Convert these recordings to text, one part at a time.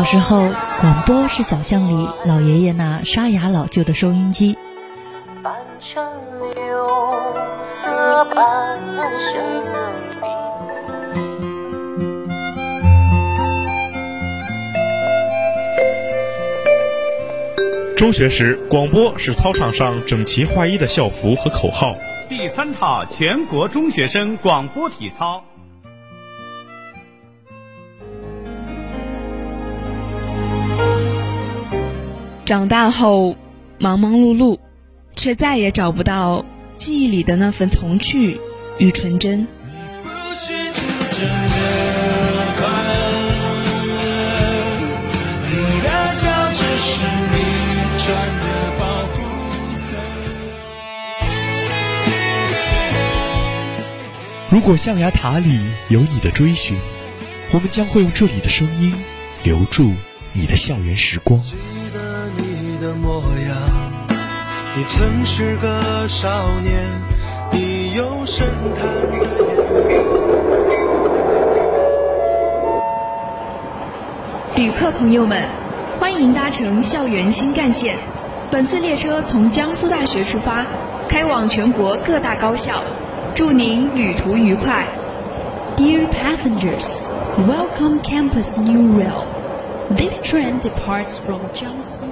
小时候，广播是小巷里老爷爷那沙哑老旧的收音机。中学时，广播是操场上整齐划一的校服和口号。第三套全国中学生广播体操。长大后，忙忙碌碌，却再也找不到记忆里的那份童趣与纯真。如果象牙塔里有你的追寻，我们将会用这里的声音留住你的校园时光。你曾是个少年，你有深潭旅客朋友们，欢迎搭乘校园新干线。本次列车从江苏大学出发，开往全国各大高校。祝您旅途愉快。Dear passengers, welcome Campus New Rail. This train departs from Jiangsu.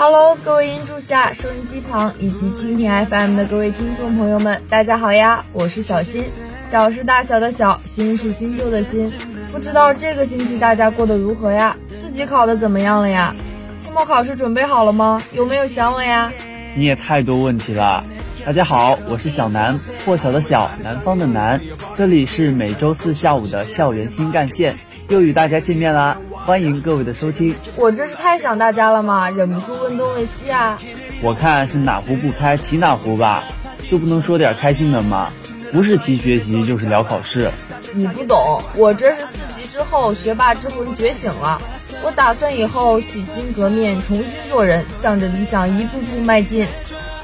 Hello，各位音柱下、收音机旁以及蜻蜓 FM 的各位听众朋友们，大家好呀！我是小新，小是大小的小，新是新旧的新。不知道这个星期大家过得如何呀？四级考的怎么样了呀？期末考试准备好了吗？有没有想我呀？你也太多问题了。大家好，我是小南，破晓的小，南方的南。这里是每周四下午的校园新干线，又与大家见面啦，欢迎各位的收听。我这是太想大家了吗？忍不住问东问西啊。我看是哪壶不开提哪壶吧，就不能说点开心的吗？不是提学习就是聊考试。你不懂，我这是四级之后学霸之魂觉醒了。我打算以后洗心革面，重新做人，向着理想一步步迈进。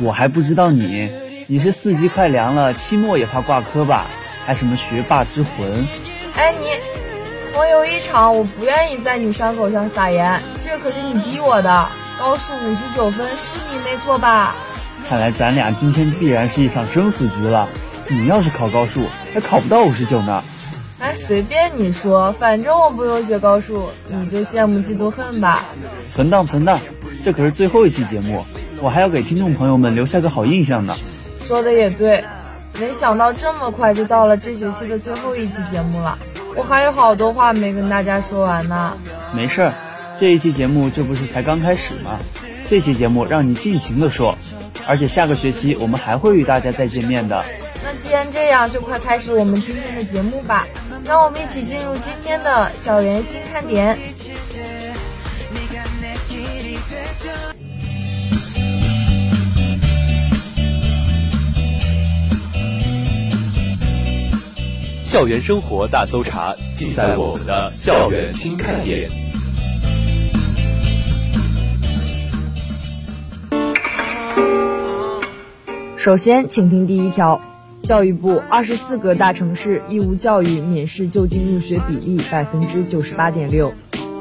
我还不知道你，你是四级快凉了，期末也怕挂科吧？还什么学霸之魂？哎你，朋友一场，我不愿意在你伤口上撒盐，这可是你逼我的。高数五十九分是你没错吧？看来咱俩今天必然是一场生死局了。你要是考高数，还考不到五十九呢。哎，随便你说，反正我不用学高数，你就羡慕嫉妒恨吧。存档存档，这可是最后一期节目，我还要给听众朋友们留下个好印象呢。说的也对，没想到这么快就到了这学期的最后一期节目了，我还有好多话没跟大家说完呢。没事儿，这一期节目这不是才刚开始吗？这期节目让你尽情的说，而且下个学期我们还会与大家再见面的。那既然这样，就快开始我们今天的节目吧。让我们一起进入今天的校园新看点。校园生活大搜查，尽在我们的校园新看点。首先，请听第一条。教育部二十四个大城市义务教育免试就近入学比例百分之九十八点六。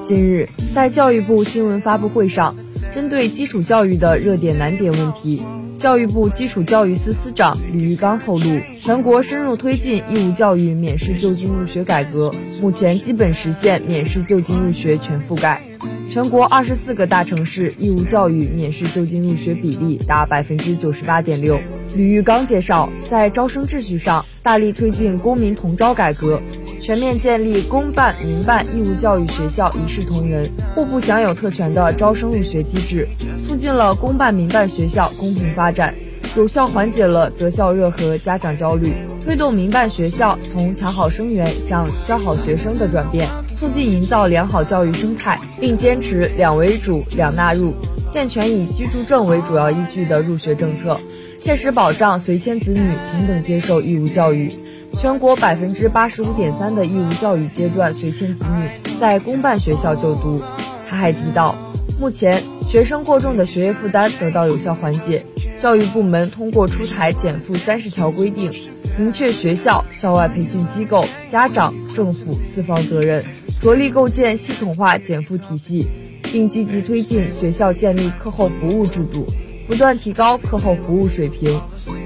近日，在教育部新闻发布会上，针对基础教育的热点难点问题，教育部基础教育司司长吕玉刚透露，全国深入推进义务教育免试就近入学改革，目前基本实现免试就近入学全覆盖。全国二十四个大城市义务教育免试就近入学比例达百分之九十八点六。吕玉刚介绍，在招生秩序上，大力推进公民同招改革，全面建立公办、民办义务教育学校一视同仁、互不享有特权的招生入学机制，促进了公办民办学校公平发展，有效缓解了择校热和家长焦虑，推动民办学校从抢好生源向教好学生的转变，促进营造良好教育生态，并坚持两为主、两纳入，健全以居住证为主要依据的入学政策。切实保障随迁子女平等接受义务教育。全国百分之八十五点三的义务教育阶段随迁子女在公办学校就读。他还提到，目前学生过重的学业负担得到有效缓解。教育部门通过出台减负三十条规定，明确学校、校外培训机构、家长、政府四方责任，着力构建系统化减负体系，并积极推进学校建立课后服务制度，不断提高课后服务水平。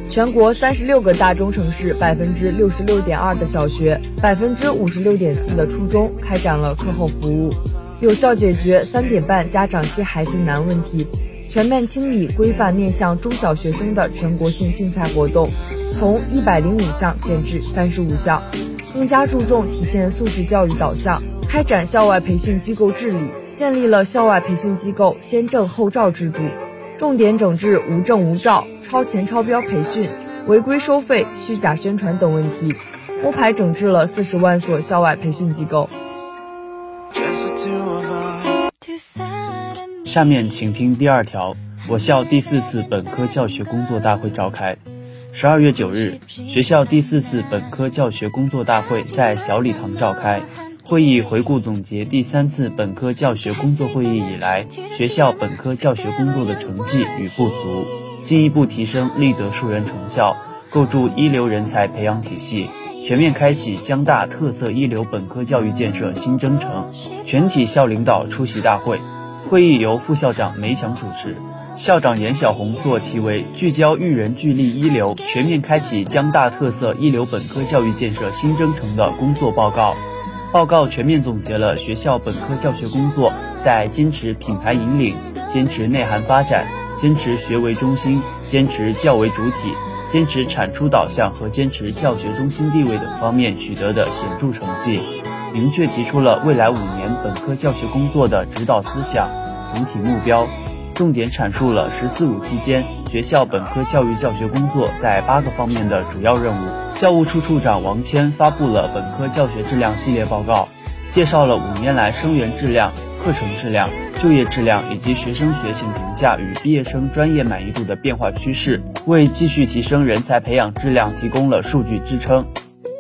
全国三十六个大中城市，百分之六十六点二的小学，百分之五十六点四的初中开展了课后服务，有效解决三点半家长接孩子难问题。全面清理规范面向中小学生的全国性竞赛活动，从一百零五项减至三十五项，更加注重体现素质教育导向，开展校外培训机构治理，建立了校外培训机构先证后照制度，重点整治无证无照、超前超标培训、违规收费、虚假宣传等问题，摸排整治了四十万所校外培训机构。下面请听第二条。我校第四次本科教学工作大会召开。十二月九日，学校第四次本科教学工作大会在小礼堂召开。会议回顾总结第三次本科教学工作会议以来学校本科教学工作的成绩与不足，进一步提升立德树人成效，构筑一流人才培养体系，全面开启江大特色一流本科教育建设新征程。全体校领导出席大会。会议由副校长梅强主持，校长严小红作题为“聚焦育人聚力一流，全面开启江大特色一流本科教育建设新征程”的工作报告。报告全面总结了学校本科教学工作在坚持品牌引领、坚持内涵发展、坚持学为中心、坚持教为主体、坚持产出导向和坚持教学中心地位等方面取得的显著成绩。明确提出了未来五年本科教学工作的指导思想、总体目标，重点阐述了“十四五”期间学校本科教育教学工作在八个方面的主要任务。教务处处长王谦发布了本科教学质量系列报告，介绍了五年来生源质量、课程质量、就业质量以及学生学情评价与毕业生专业满意度的变化趋势，为继续提升人才培养质量提供了数据支撑。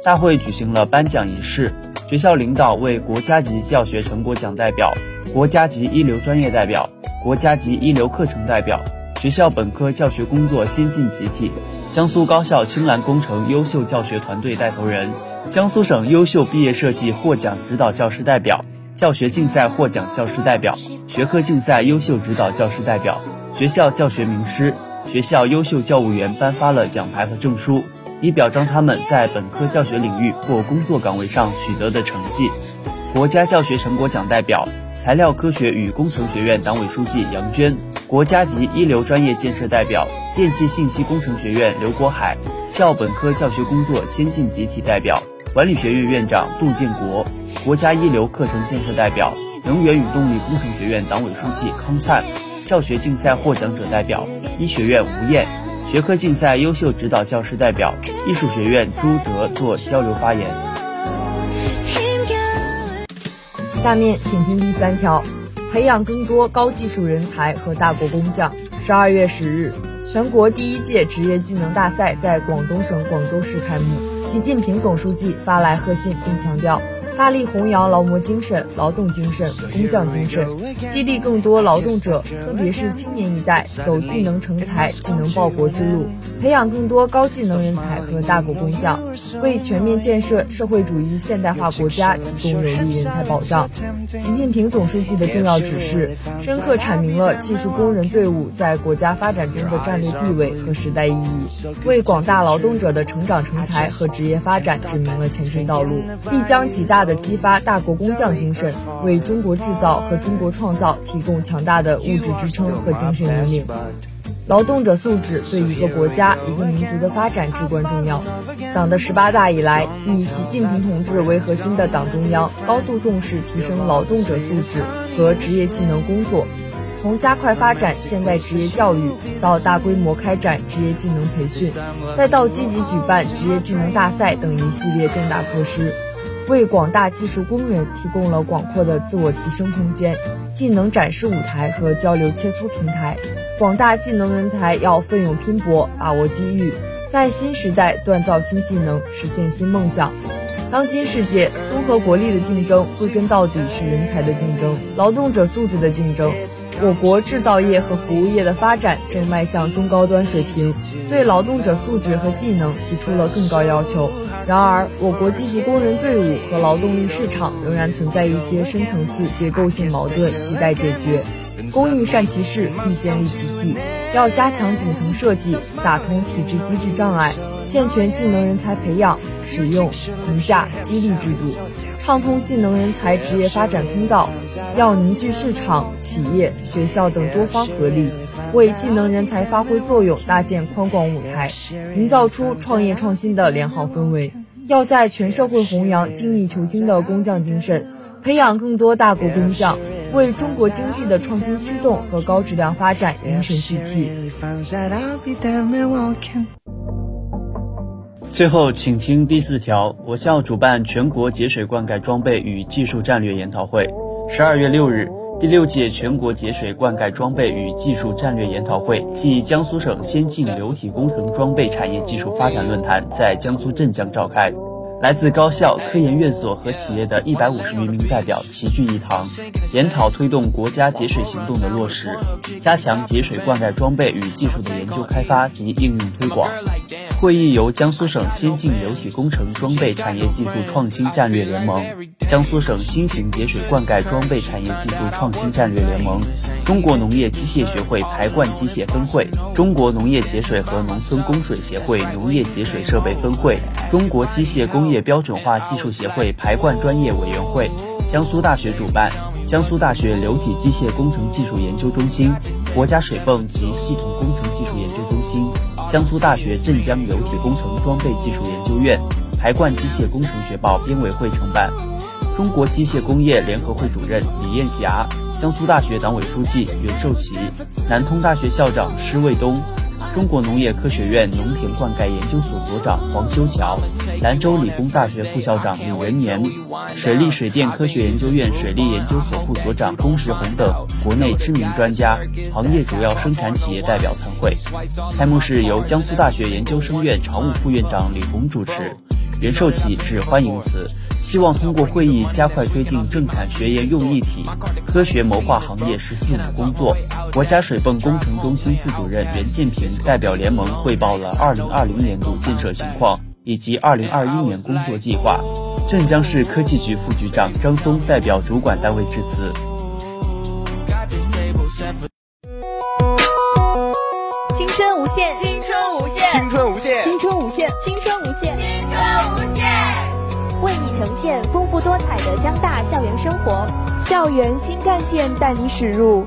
大会举行了颁奖仪式。学校领导为国家级教学成果奖代表、国家级一流专业代表、国家级一流课程代表、学校本科教学工作先进集体、江苏高校青蓝工程优秀教学团队带头人、江苏省优秀毕业设计获奖指导教师代表、教学竞赛获奖教师代表、学科竞赛优秀指导教师代表、学校教学名师、学校优秀教务员颁发了奖牌和证书。以表彰他们在本科教学领域或工作岗位上取得的成绩。国家教学成果奖代表、材料科学与工程学院党委书记杨娟；国家级一流专业建设代表、电气信息工程学院刘国海；校本科教学工作先进集体代表、管理学院院长杜建国；国家一流课程建设代表、能源与动力工程学院党委书记康灿；教学竞赛获奖者代表、医学院吴燕。学科竞赛优秀指导教师代表，艺术学院朱哲做交流发言。下面请听第三条：培养更多高技术人才和大国工匠。十二月十日，全国第一届职业技能大赛在广东省广州市开幕。习近平总书记发来贺信，并强调。大力弘扬劳模精神、劳动精神、工匠精神，激励更多劳动者，特别是青年一代走技能成才、技能报国之路，培养更多高技能人才和大国工匠，为全面建设社会主义现代化国家提供有力人才保障。习近平总书记的重要指示，深刻阐明了技术工人队伍在国家发展中的战略地位和时代意义，为广大劳动者的成长成才和职业发展指明了前进道路，必将极大。的激发大国工匠精神，为中国制造和中国创造提供强大的物质支撑和精神引领。劳动者素质对一个国家、一个民族的发展至关重要。党的十八大以来，以习近平同志为核心的党中央高度重视提升劳动者素质和职业技能工作，从加快发展现代职业教育到大规模开展职业技能培训，再到积极举办职业技能大赛等一系列重大措施。为广大技术工人提供了广阔的自我提升空间、技能展示舞台和交流切磋平台。广大技能人才要奋勇拼搏，把握机遇，在新时代锻造新技能，实现新梦想。当今世界，综合国力的竞争，归根到底是人才的竞争，劳动者素质的竞争。我国制造业和服务业的发展正迈向中高端水平，对劳动者素质和技能提出了更高要求。然而，我国技术工人队伍和劳动力市场仍然存在一些深层次结构性矛盾，亟待解决。工欲善其事，必先利其器。要加强顶层设计，打通体制机制障碍，健全技能人才培养、使用、评价、激励制度。畅通技能人才职业发展通道，要凝聚市场、企业、学校等多方合力，为技能人才发挥作用搭建宽广舞台，营造出创业创新的良好氛围。要在全社会弘扬精益求精的工匠精神，培养更多大国工匠，为中国经济的创新驱动和高质量发展凝神聚气。最后，请听第四条：我校主办全国节水灌溉装备与技术战略研讨会。十二月六日，第六届全国节水灌溉装备与技术战略研讨会暨江苏省先进流体工程装备产业技术发展论坛在江苏镇江召开。来自高校、科研院所和企业的一百五十余名代表齐聚一堂，研讨推动国家节水行动的落实，加强节水灌溉装备与技术的研究开发及应用推广。会议由江苏省先进流体工程装备产业技术创新战略联盟、江苏省新型节水灌溉装备产业技术创新战略联盟、中国农业机械学会排灌机械分会、中国农业节水和农村供水协会农业节水设备分会、中国机械工业标准化技术协会排灌专业委员会、江苏大学主办、江苏大学流体机械工程技术研究中心、国家水泵及系统工程技术研究中心。江苏大学镇江流体工程装备技术研究院排灌机械工程学报编委会承办，中国机械工业联合会主任李艳霞，江苏大学党委书记袁寿奇，南通大学校长施卫东。中国农业科学院农田灌溉研究所所长黄修桥，兰州理工大学副校长李仁年，水利水电科学研究院水利研究所副所长龚石红等国内知名专家、行业主要生产企业代表参会。开幕式由江苏大学研究生院常务副院长李红主持。袁寿奇致欢迎词，希望通过会议加快推进政产学研用一体、科学谋划行业“十四五”工作。国家水泵工程中心副主任袁建平代表联盟汇报了2020年度建设情况以及2021年工作计划。镇江市科技局副局长张松代表主管单位致辞。青春无限，青春无限，青春无限，限，青春无限，青春无限，为你呈现丰富多彩的江大校园生活。校园新干线带你驶入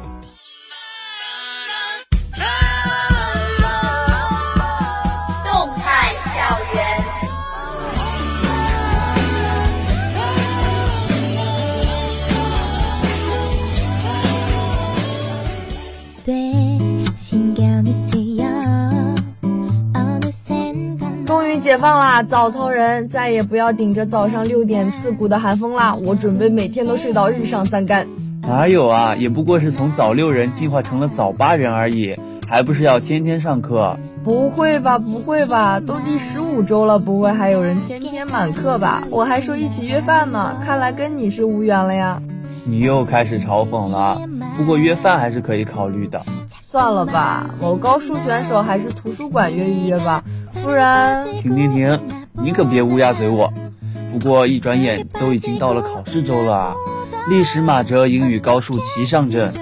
解放啦！早操人再也不要顶着早上六点刺骨的寒风啦！我准备每天都睡到日上三竿。哪有啊？也不过是从早六人进化成了早八人而已，还不是要天天上课？不会吧，不会吧？都第十五周了，不会还有人天天满课吧？我还说一起约饭呢，看来跟你是无缘了呀。你又开始嘲讽了。不过约饭还是可以考虑的。算了吧，某高数选手还是图书馆约一约吧，不然……停停停，你可别乌鸦嘴我。不过一转眼都已经到了考试周了啊，历史马哲英语高数齐上阵。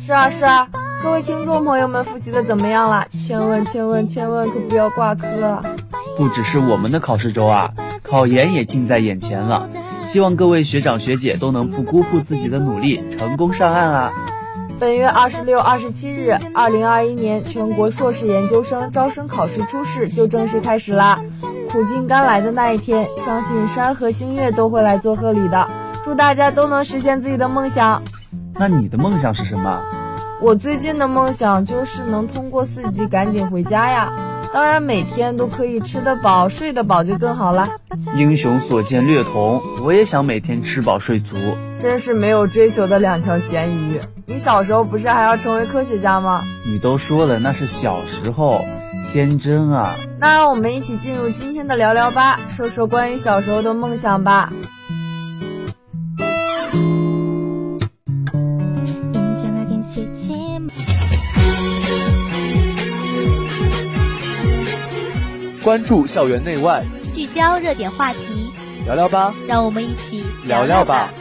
是啊是啊，各位听众朋友们复习的怎么样了？千万千万千万可不要挂科。不只是我们的考试周啊，考研也近在眼前了。希望各位学长学姐都能不辜负自己的努力，成功上岸啊！本月二十六、二十七日，二零二一年全国硕士研究生招生考试初试就正式开始啦！苦尽甘来的那一天，相信山河星月都会来做贺礼的。祝大家都能实现自己的梦想。那你的梦想是什么？我最近的梦想就是能通过四级赶紧回家呀！当然，每天都可以吃得饱、睡得饱就更好了。英雄所见略同，我也想每天吃饱睡足。真是没有追求的两条咸鱼。你小时候不是还要成为科学家吗？你都说了那是小时候，天真啊！那让我们一起进入今天的聊聊吧，说说关于小时候的梦想吧。关注校园内外，聚焦热点话题，聊聊吧，让我们一起聊聊吧。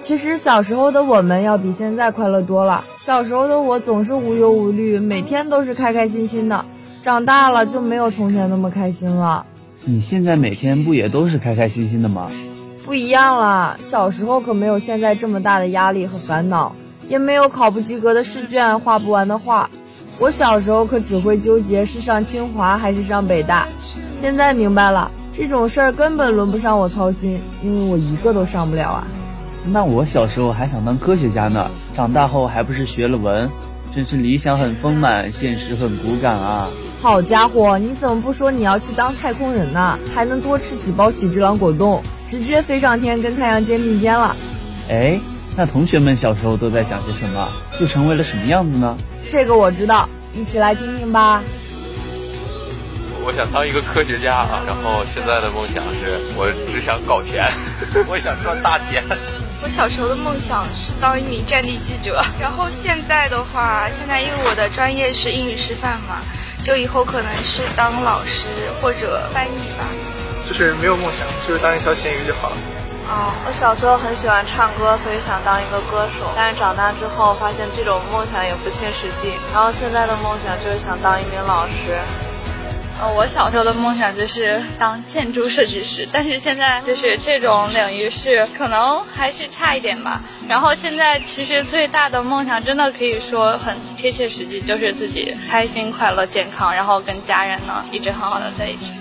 其实小时候的我们要比现在快乐多了。小时候的我总是无忧无虑，每天都是开开心心的。长大了就没有从前那么开心了。你现在每天不也都是开开心心的吗？不一样了，小时候可没有现在这么大的压力和烦恼，也没有考不及格的试卷、画不完的画。我小时候可只会纠结是上清华还是上北大，现在明白了，这种事儿根本轮不上我操心，因为我一个都上不了啊。那我小时候还想当科学家呢，长大后还不是学了文，真是理想很丰满，现实很骨感啊！好家伙，你怎么不说你要去当太空人呢？还能多吃几包喜之郎果冻，直接飞上天跟太阳肩并肩了。哎，那同学们小时候都在想些什么？又成为了什么样子呢？这个我知道，一起来听听吧。我想当一个科学家啊，然后现在的梦想是我只想搞钱，我想赚大钱。我小时候的梦想是当一名战地记者，然后现在的话，现在因为我的专业是英语师范嘛，就以后可能是当老师或者翻译吧。就是没有梦想，就是当一条咸鱼就好了。哦，我小时候很喜欢唱歌，所以想当一个歌手。但是长大之后发现这种梦想也不切实际，然后现在的梦想就是想当一名老师。我小时候的梦想就是当建筑设计师，但是现在就是这种领域是可能还是差一点吧。然后现在其实最大的梦想真的可以说很贴切实际，就是自己开心、快乐、健康，然后跟家人呢一直很好的在一起。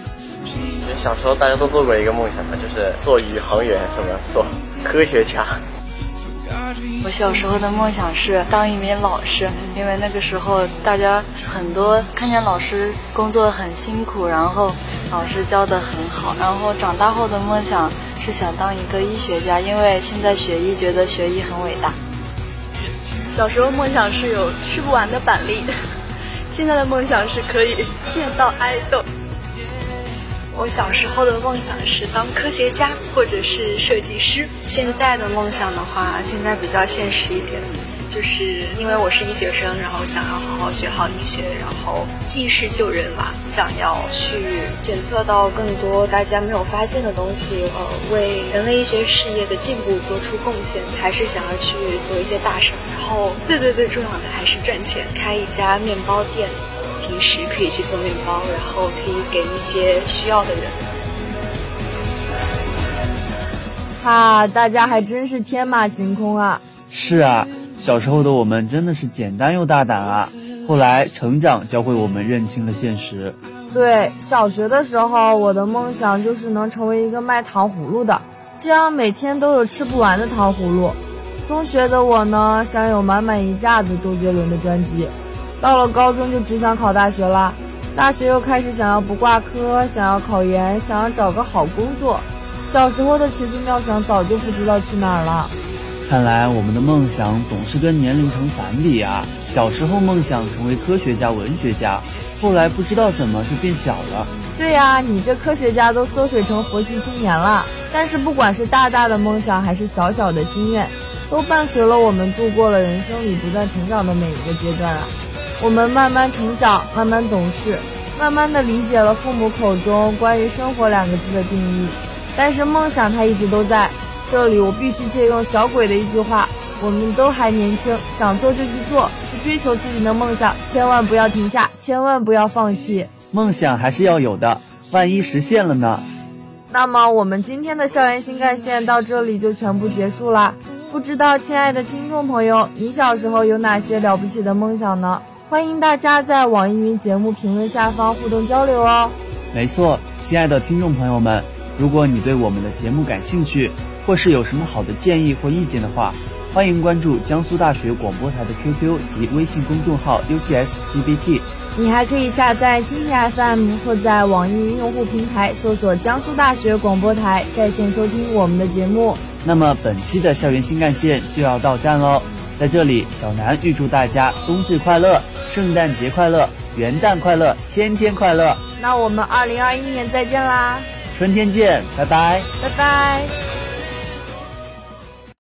其实小时候大家都做过一个梦想，就是做宇航员，什么做科学家。我小时候的梦想是当一名老师，因为那个时候大家很多看见老师工作很辛苦，然后老师教的很好。然后长大后的梦想是想当一个医学家，因为现在学医觉得学医很伟大。小时候梦想是有吃不完的板栗，现在的梦想是可以见到爱豆。我小时候的梦想是当科学家或者是设计师，现在的梦想的话，现在比较现实一点，就是因为我是医学生，然后想要好好学好医学，然后济世救人嘛，想要去检测到更多大家没有发现的东西，呃，为人类医学事业的进步做出贡献，还是想要去做一些大事，然后最最最重要的还是赚钱，开一家面包店。平时可以去做面包，然后可以给一些需要的人。哈，大家还真是天马行空啊！是啊，小时候的我们真的是简单又大胆啊。后来成长教会我们认清了现实。对，小学的时候，我的梦想就是能成为一个卖糖葫芦的，这样每天都有吃不完的糖葫芦。中学的我呢，想有满满一架子周杰伦的专辑。到了高中就只想考大学啦，大学又开始想要不挂科，想要考研，想要找个好工作。小时候的奇思妙想早就不知道去哪儿了。看来我们的梦想总是跟年龄成反比啊！小时候梦想成为科学家、文学家，后来不知道怎么就变小了。对呀，你这科学家都缩水成佛系青年了。但是不管是大大的梦想还是小小的心愿，都伴随了我们度过了人生里不断成长的每一个阶段啊。我们慢慢成长，慢慢懂事，慢慢的理解了父母口中关于生活两个字的定义。但是梦想它一直都在这里。我必须借用小鬼的一句话：我们都还年轻，想做就去做，去追求自己的梦想，千万不要停下，千万不要放弃。梦想还是要有的，万一实现了呢？那么我们今天的校园新干线到这里就全部结束啦。不知道亲爱的听众朋友，你小时候有哪些了不起的梦想呢？欢迎大家在网易云节目评论下方互动交流哦。没错，亲爱的听众朋友们，如果你对我们的节目感兴趣，或是有什么好的建议或意见的话，欢迎关注江苏大学广播台的 QQ 及微信公众号 UGSGBT。你还可以下载蜻蜓 FM 或在网易云用户平台搜索江苏大学广播台，在线收听我们的节目。那么本期的校园新干线就要到站喽，在这里，小南预祝大家冬至快乐，圣诞节快乐，元旦快乐，天天快乐。那我们二零二一年再见啦！春天见，拜拜，拜拜。